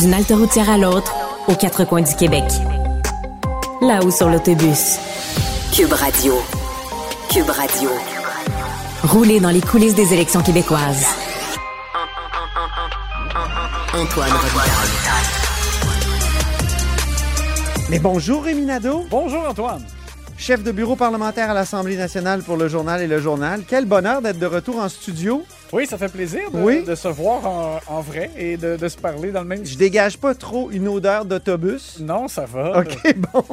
D'une halte routière à l'autre, aux quatre coins du Québec. Là-haut sur l'autobus. Cube Radio. Cube Radio. Rouler dans les coulisses des élections québécoises. Antoine Robitaille. Mais bonjour Rémi Nadeau, Bonjour Antoine. Chef de bureau parlementaire à l'Assemblée nationale pour le journal et le journal. Quel bonheur d'être de retour en studio. Oui, ça fait plaisir de, Oui. de se voir en, en vrai et de, de se parler dans le même... Je dégage pas trop une odeur d'autobus. Non, ça va. OK, bon,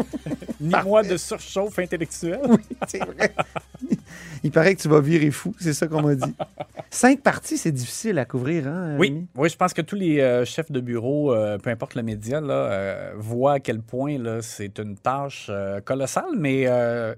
Ni moi de surchauffe intellectuelle. c'est vrai. Il paraît que tu vas virer fou, c'est ça qu'on m'a dit. Cinq parties, c'est difficile à couvrir, hein, Oui, Rémi? oui, je pense que tous les euh, chefs de bureau, euh, peu importe le média, là, euh, voient à quel point c'est une tâche colossale, mais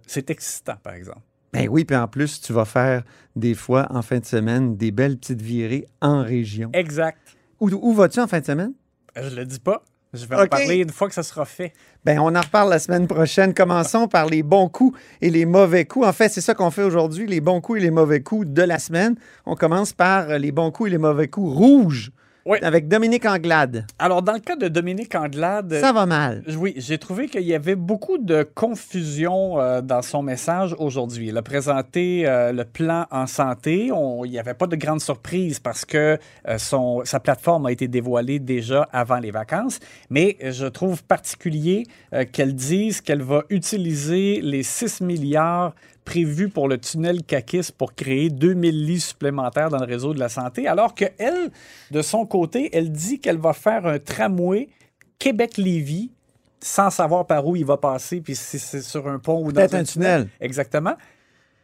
c'est excitant, par exemple. Ben oui, puis en plus, tu vas faire des fois en fin de semaine des belles petites virées en région. Exact. Où, où vas-tu en fin de semaine? Je le dis pas. Je vais en parler une fois que ça sera fait. Ben, on en reparle la semaine prochaine. Commençons par les bons coups et les mauvais coups. En fait, c'est ça qu'on fait aujourd'hui, les bons coups et les mauvais coups de la semaine. On commence par les bons coups et les mauvais coups rouges Oui. avec Dominique Anglade. Alors, dans le cas de Dominique Anglade... Ça va mal. Oui, j'ai trouvé qu'il y avait beaucoup de confusion euh, dans son message aujourd'hui. Il a présenté euh, le plan en santé. On- il n'y avait pas de grande surprise parce que euh, son, sa plateforme a été dévoilée déjà avant les vacances. Mais je trouve particulier qu'elle dise qu'elle va utiliser les 6 milliards prévus pour le tunnel CACIS pour créer 2000 lits supplémentaires dans le réseau de la santé, alors qu'elle, de son côté, elle dit qu'elle va faire un tramway Québec-Lévis sans savoir par où il va passer, puis si c'est sur un pont ou dans Peut-être un tunnel. Exactement.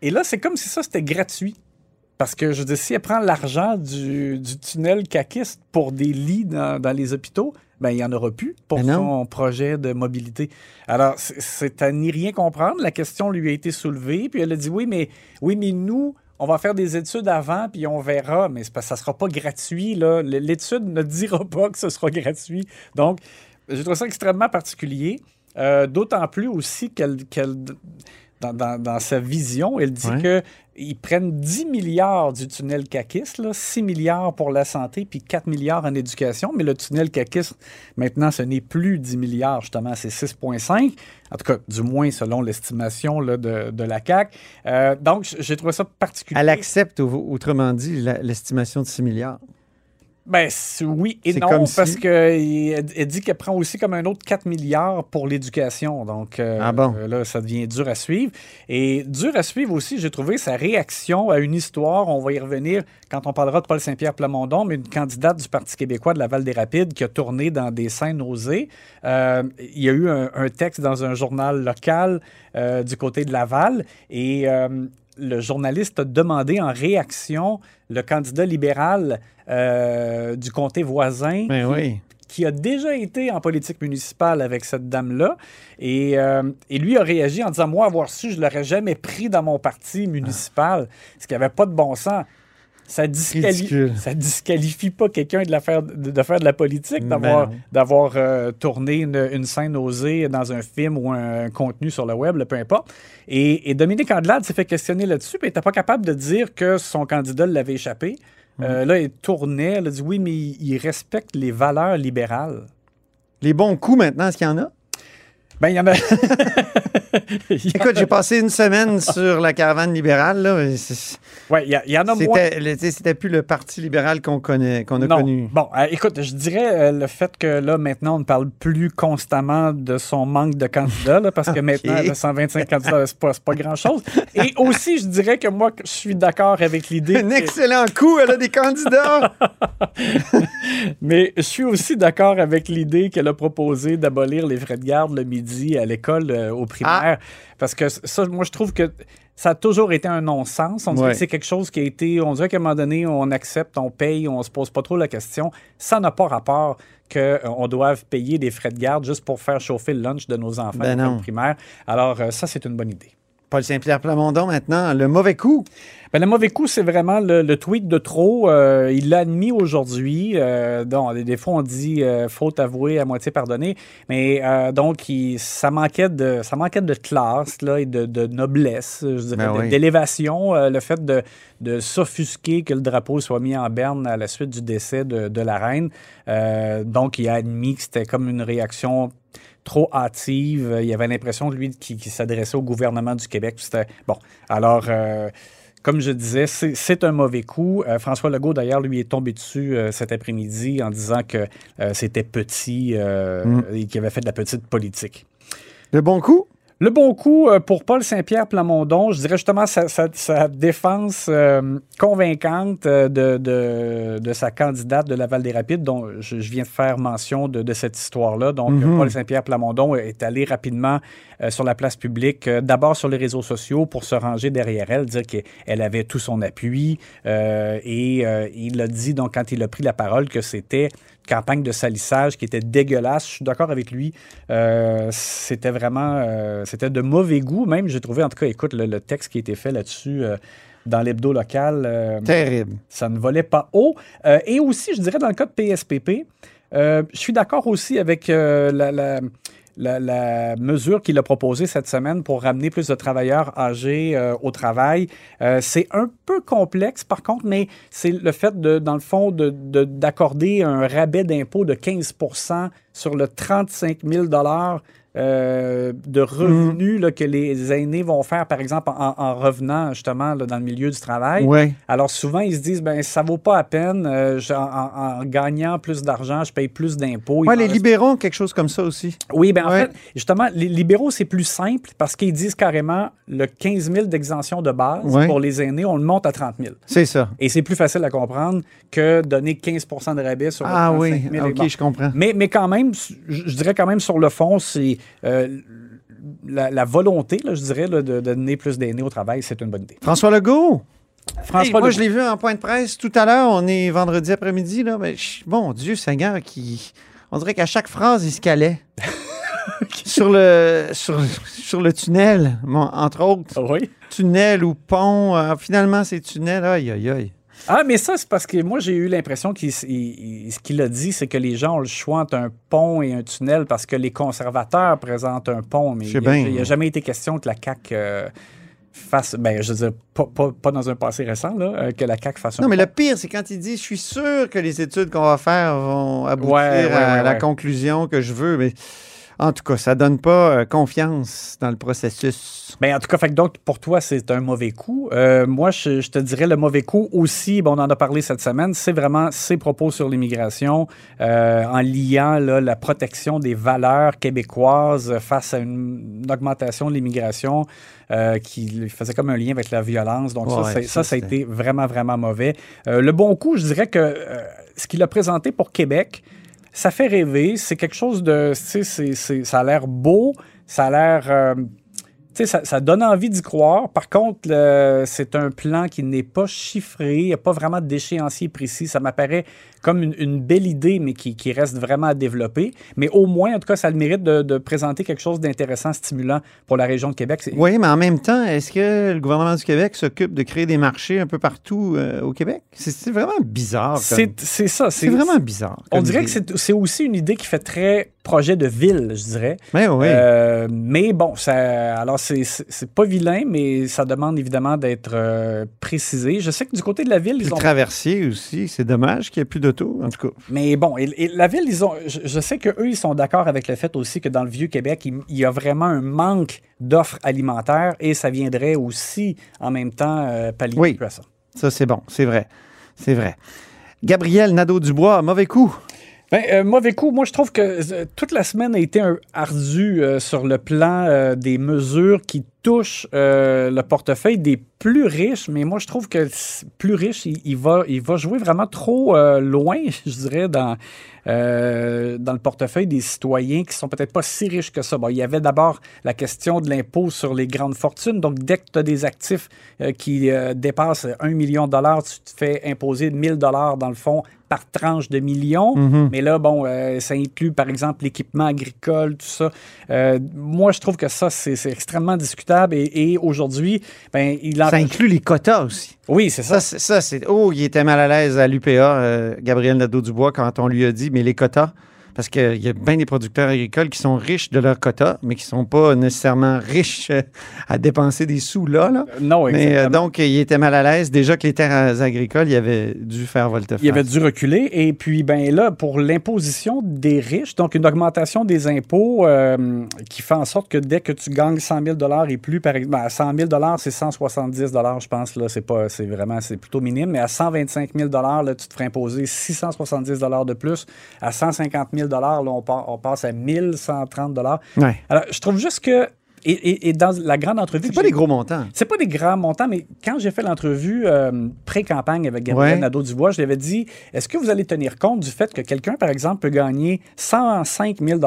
Et là, c'est comme si ça, c'était gratuit. Parce que, je dire, si elle prend l'argent du, du tunnel caquiste pour des lits dans, dans les hôpitaux, ben, il n'y en aura plus pour Ben son projet de mobilité. Alors, c'est- à n'y rien comprendre. La question lui a été soulevée, puis elle a dit oui, mais, oui, mais nous, on va faire des études avant, puis on verra, mais ça ne sera pas gratuit. L'étude ne dira pas que ce sera gratuit. Donc, j'ai trouvé ça extrêmement particulier. Euh, D'autant plus aussi qu'elle, qu'elle- dans, dans- dans sa vision, elle dit Ouais. qu'ils prennent 10 milliards du tunnel CACIS, là, 6 milliards pour la santé, puis 4 milliards en éducation. Mais le tunnel CACIS, maintenant, ce n'est plus 10 milliards, justement, c'est 6,5. En tout cas, du moins selon l'estimation de, de la CAC. Euh, donc, j'ai trouvé ça particulier. Elle accepte, au- autrement dit, l'estimation de 6 milliards. Ben oui et non, comme si- parce qu'elle elle dit qu'elle prend aussi comme un autre 4 milliards pour l'éducation. Donc euh, Ah bon? euh, là, ça devient dur à suivre. Et dur à suivre aussi, j'ai trouvé sa réaction à une histoire. On va y revenir quand on parlera de Paul Saint-Pierre Plamondon, mais une candidate du Parti québécois de la Val-des-Rapides qui a tourné dans des scènes osées. Euh, il y a eu un, un texte dans un journal local euh, du côté de Laval et le journaliste a demandé en réaction le candidat libéral euh, du comté voisin Ben oui. qui a déjà été en politique municipale avec cette dame-là. Et, euh, et lui a réagi en disant Moi, avoir su, je ne l'aurais jamais pris dans mon parti municipal, ce qui n'avait pas de bon sens. Ça, disquali- Ridicule. ça disqualifie pas quelqu'un de, la faire, de, de faire de la politique, d'avoir, euh, tourné une, une scène osée dans un film ou un, contenu sur le web, là, peu importe. Et, et Dominique Andelade s'est fait questionner là-dessus, puis il n'était pas capable de dire que son candidat l'avait échappé. Euh, là, il tournait, elle a dit oui, mais il, il respecte les valeurs libérales. Les bons coups maintenant, est-ce qu'il y en a? Ben, il y en a. Écoute, j'ai passé une semaine sur la caravane libérale. Ouais, il y, en a moins. C'était plus le parti libéral qu'on connaît, qu'on a Non. connu. Bon, euh, écoute, je dirais euh, le fait que là, maintenant, on ne parle plus constamment de son manque de candidats, là, parce que maintenant, elle a 125 candidats, c'est pas, pas grand-chose. Et aussi, je dirais que moi, je suis d'accord avec l'idée. Un que- excellent coup, elle a des candidats. Mais je suis aussi d'accord avec l'idée qu'elle a proposé d'abolir les frais de garde le midi à l'école euh, au primaire. Parce que ça, moi, je trouve que ça a toujours été un non-sens. On dirait Ouais. que c'est quelque chose qui a été. On dirait qu'à un moment donné, on accepte, on paye, on se pose pas trop la question. Ça n'a pas rapport qu'on doive payer des frais de garde juste pour faire chauffer le lunch de nos enfants Ben non. primaire. Alors, euh, ça, c'est une bonne idée. Paul Saint-Pierre Plamondon maintenant, le mauvais coup. Ben, le mauvais coup, c'est vraiment le, tweet de trop. Euh, il l'a admis aujourd'hui. Euh, des fois, on dit euh, faute avouée à moitié pardonnée. Mais donc, ça, manquait de, ça manquait de classe là, et de, noblesse, je dirais, ben d'élévation. le fait de, s'offusquer que le drapeau soit mis en berne à la suite du décès de, la reine. donc, il a admis que c'était comme une réaction trop hâtive. Il y avait l'impression, lui, qu'il s'adressait au gouvernement du Québec. C'était bon. Alors, comme je disais, c'est un mauvais coup. Euh, François Legault, d'ailleurs, lui est tombé dessus euh, cet après-midi en disant que euh, c'était petit mm. et qu'il avait fait de la petite politique. Le bon coup? Le bon coup euh, pour Paul Saint-Pierre Plamondon, je dirais justement sa, défense euh, convaincante euh, de, de, sa candidate de Laval des Rapides, dont je, viens de faire mention de, cette histoire-là. Donc, mhm. Paul Saint-Pierre Plamondon est allé rapidement sur la place publique, d'abord sur les réseaux sociaux pour se ranger derrière elle, dire qu'elle avait tout son appui. et il a dit, donc, quand il a pris la parole, que c'était campagne de salissage qui était dégueulasse. Je suis d'accord avec lui. Euh, c'était vraiment, euh, c'était de mauvais goût. Même, j'ai trouvé, en tout cas, écoute, le, texte qui a été fait là-dessus. Euh, dans l'hebdo local. Terrible. Ça ne volait pas haut. et aussi, je dirais, dans le cas de PSPP, je suis d'accord aussi avec la, la, mesure qu'il a proposée cette semaine pour ramener plus de travailleurs âgés euh, au travail. Euh, c'est un peu complexe, par contre, mais c'est le fait, de, dans le fond, d'accorder de, un rabais d'impôt de 15 sur le 35 000 euh, de revenus que les aînés vont faire, par exemple, en, revenant justement dans le milieu du travail. Alors souvent, ils se disent, ben ça vaut pas la peine, euh, en, gagnant plus d'argent, je paye plus d'impôts. Les libéraux ont quelque chose comme ça aussi. Oui, ben en fait, justement, les libéraux, c'est plus simple parce qu'ils disent carrément le 15 000 d'exemption de base pour les aînés, on le monte à 30 000. C'est ça. Et c'est plus facile à comprendre que donner 15% de rabais sur ah, le 35 000. Ah oui, OK, je comprends. Mais, mais quand même, je dirais quand même sur le fond, c'est euh, la, volonté, je dirais, de, donner plus d'aînés au travail, c'est une bonne idée. François Legault? François moi, je l'ai vu en point de presse tout à l'heure. On est vendredi après-midi. Là, mais bon Dieu Seigneur, qui, on dirait qu'à chaque phrase, il se calait. sur, le, sur, le tunnel, entre autres. Oui. Tunnel ou pont. Euh, finalement, c'est tunnel. Aïe, aïe, aïe. Ah, mais ça, c'est parce que moi, j'ai eu l'impression qu'il ce qu'il a dit, c'est que les gens ont le choix entre un pont et un tunnel parce que les conservateurs présentent un pont, mais il n'y a, jamais été question que la CAQ euh, fasse, ben, je veux dire, pas, dans un passé récent, là, euh, que la CAQ fasse un Non, mais le pire, c'est quand il dit, je suis sûr que les études qu'on va faire vont aboutir à la conclusion que je veux, mais en tout cas, ça donne pas euh, confiance dans le processus. Bien, en tout cas, fait donc pour toi, c'est un mauvais coup. Euh, moi, je, te dirais le mauvais coup aussi, bon, on en a parlé cette semaine, c'est vraiment ses propos sur l'immigration euh, en liant la protection des valeurs québécoises face à une, augmentation de l'immigration qui faisait comme un lien avec la violence. Donc ça, ça, ça, a été vraiment, vraiment mauvais. le bon coup, je dirais que ce qu'il a présenté pour Québec, ça fait rêver. C'est quelque chose de. ça a l'air beau, ça a l'air. Euh, ça, ça, donne envie d'y croire. Par contre, c'est un plan qui n'est pas chiffré. Il n'y a pas vraiment d'échéancier précis. Ça m'apparaît comme une, belle idée, mais qui, reste vraiment à développer. Mais au moins, en tout cas, ça a le mérite de, présenter quelque chose d'intéressant, stimulant pour la région de Québec. Oui, mais en même temps, est-ce que le gouvernement du Québec s'occupe de créer des marchés un peu partout euh, au Québec? C'est vraiment bizarre. C'est ça. C'est vraiment bizarre. On dirait que c'est aussi une idée qui fait très projet de ville, je dirais. Mais oui. Euh, mais bon, ça, alors c'est pas vilain, mais ça demande évidemment d'être euh, précisé. Je sais que du côté de la ville, ils ont. traversier aussi, c'est dommage qu'il n'y ait plus d'auto, en tout cas. Mais bon, et, la ville, ils ont. Je, sais qu'eux, ils sont d'accord avec le fait aussi que dans le Vieux-Québec, il, y a vraiment un manque d'offres alimentaires et ça viendrait aussi en même temps euh, pallier oui. à ça. Ça, c'est bon, c'est vrai. C'est vrai. Gabriel Nadeau-Dubois, mauvais coup. Ben, euh, mauvais coup, moi je trouve que euh, toute la semaine a été un euh, sur le plan des mesures qui touchent le portefeuille des plus riches, mais moi je trouve que plus riche, il, va, il va jouer vraiment trop loin, je dirais, dans, dans le portefeuille des citoyens qui sont peut-être pas si riches que ça. Bon, il y avait d'abord la question de l'impôt sur les grandes fortunes. Donc, dès que tu as des actifs qui dépassent un million de dollars, tu te fais imposer 1000 dollars dans le fond par tranche de millions. Mhm. Mais là, bon, euh, ça inclut, par exemple, l'équipement agricole, tout ça. Euh, moi, je trouve que ça, c'est extrêmement discutable Et, aujourd'hui, ben, il Ça inclut les quotas aussi. Oui, c'est ça. Ça, c'est. Oh, il était mal à l'aise à l'UPA, euh, Gabriel Nadeau-Dubois, quand on lui a dit, mais les quotas, parce qu'il y a bien des producteurs agricoles qui sont riches de leur quota, mais qui ne sont pas nécessairement riches euh, à dépenser des sous là. là. Euh, non, exactement. Mais donc, il était mal à l'aise. Déjà que les terres agricoles, il avait dû faire volte-face. Il avait dû reculer. Et puis, ben là, pour l'imposition des riches, donc une augmentation des impôts euh, qui fait en sorte que dès que tu gagnes 100 000 et plus, par exemple, à 100 000 c'est 170 je pense. Là, c'est pas, c'est vraiment, c'est plutôt minime. Mais à 125 000 là, tu te ferais imposer 670 de plus. À 150 000 là, on, passe à 1130 ouais. Alors, je trouve juste que et, dans la grande entrevue. C'est pas des gros montants. C'est pas des grands montants, mais quand j'ai fait l'entrevue euh, pré-campagne avec Gabriel Nadeau-Dubois, je lui avais dit est-ce que vous allez tenir compte du fait que quelqu'un, par exemple, peut gagner 105 000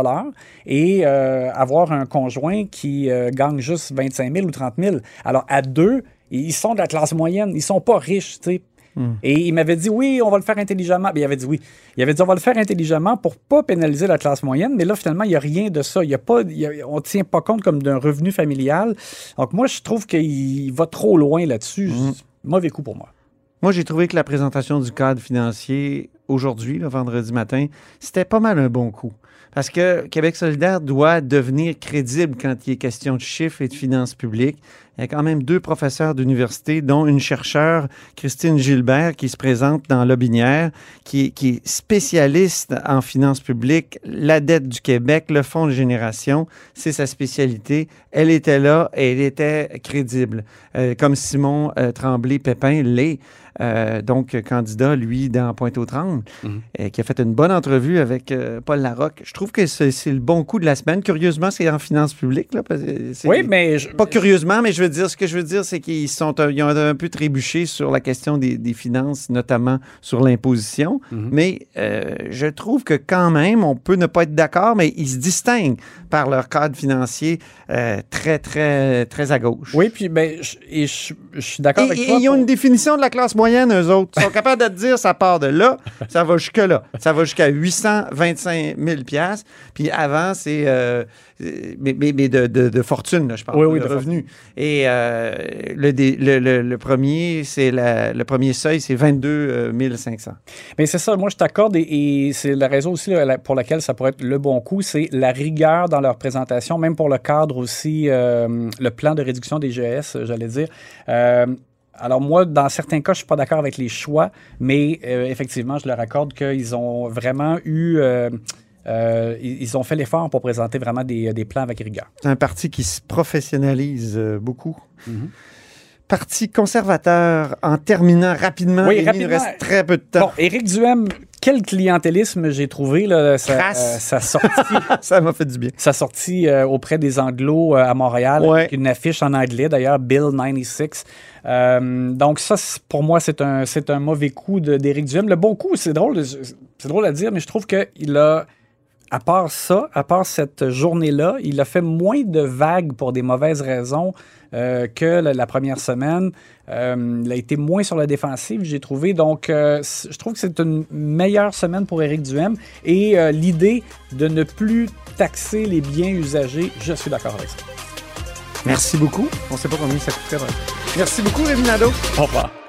et euh, avoir un conjoint qui euh, gagne juste 25 000 ou 30 000 Alors, à deux, ils sont de la classe moyenne, ils sont pas riches, tu sais. Hmm. Et il m'avait dit oui, on va le faire intelligemment. il avait dit oui. Il avait dit on va le faire intelligemment pour pas pénaliser la classe moyenne. Mais là, finalement, il n'y a rien de ça. Il y a pas, on ne tient pas compte comme d'un revenu familial. Donc, moi, je trouve qu'il va trop loin là-dessus. Hmm. Mauvais coup pour moi. Moi, j'ai trouvé que la présentation du cadre financier aujourd'hui, le vendredi matin, c'était pas mal un bon coup. Parce que Québec solidaire doit devenir crédible quand il est question de chiffres et de finances publiques. Il y a quand même deux professeurs d'université, dont une chercheure, Christine Gilbert, qui se présente dans Lobinière, qui, qui est spécialiste en finances publiques, la dette du Québec, le fonds de génération, c'est sa spécialité. Elle était là et elle était crédible, euh, comme Simon euh, Tremblay-Pépin l'est. Euh, donc candidat, lui, dans Pointe-aux-Trembles, mhm. qui a fait une bonne entrevue avec Paul Larocque. Je trouve que c'est le bon coup de la semaine. Curieusement, c'est en finances publiques. Là, oui, mais... Pas curieusement, mais je veux dire, ce que je veux dire, c'est qu'ils sont ils ont un peu trébuché sur la question des, finances, notamment sur l'imposition. Mhm. Mais euh, je trouve que quand même, on peut ne pas être d'accord, mais ils se distinguent par leur cadre financier euh, très, très, très à gauche. Oui, puis ben, je, et je, suis d'accord avec toi. Et ils ont une définition de la classe moyenne, eux autres. Ils sont capables de te dire, ça part de là, ça va jusque là. Ça va jusqu'à 825 000 Puis avant, c'est... Euh, mais, mais, de, de, fortune, là, je parle, oui, de, revenus. Et euh, le, le, le, premier, c'est le premier seuil, c'est 22 500. Mais c'est ça, moi je t'accorde et, c'est la raison aussi pour laquelle ça pourrait être le bon coup, c'est la rigueur dans leur présentation, même pour le cadre aussi, euh, le plan de réduction des GS, j'allais dire. Euh, alors moi, dans certains cas, je suis pas d'accord avec les choix, mais effectivement, je leur accorde qu'ils ont vraiment eu euh, ils ont fait l'effort pour présenter vraiment des, plans avec rigueur. C'est un parti qui se professionnalise euh, beaucoup. Mhm. Parti conservateur, en terminant rapidement, oui, il nous reste très peu de temps. Bon, Éric Duhem, quel clientélisme j'ai trouvé là, sa, euh, sortie. ça m'a fait du bien. Sa sortie auprès des Anglos à Montréal, avec une affiche en anglais d'ailleurs, Bill 96. donc ça, pour moi, c'est un, c'est un mauvais coup d'Éric Duhem. Le bon coup, c'est drôle, c'est drôle à dire, mais je trouve qu'il a à part ça, à part cette journée-là, il a fait moins de vagues pour des mauvaises raisons euh, que la, première semaine. Euh, il a été moins sur la défensive, j'ai trouvé. Donc, euh, je trouve que c'est une meilleure semaine pour Éric Duhem. Et l'idée de ne plus taxer les biens usagés, je suis d'accord avec ça. Merci beaucoup. On ne sait pas combien ça coûterait. Merci beaucoup, Rémi Nadeau. Au revoir.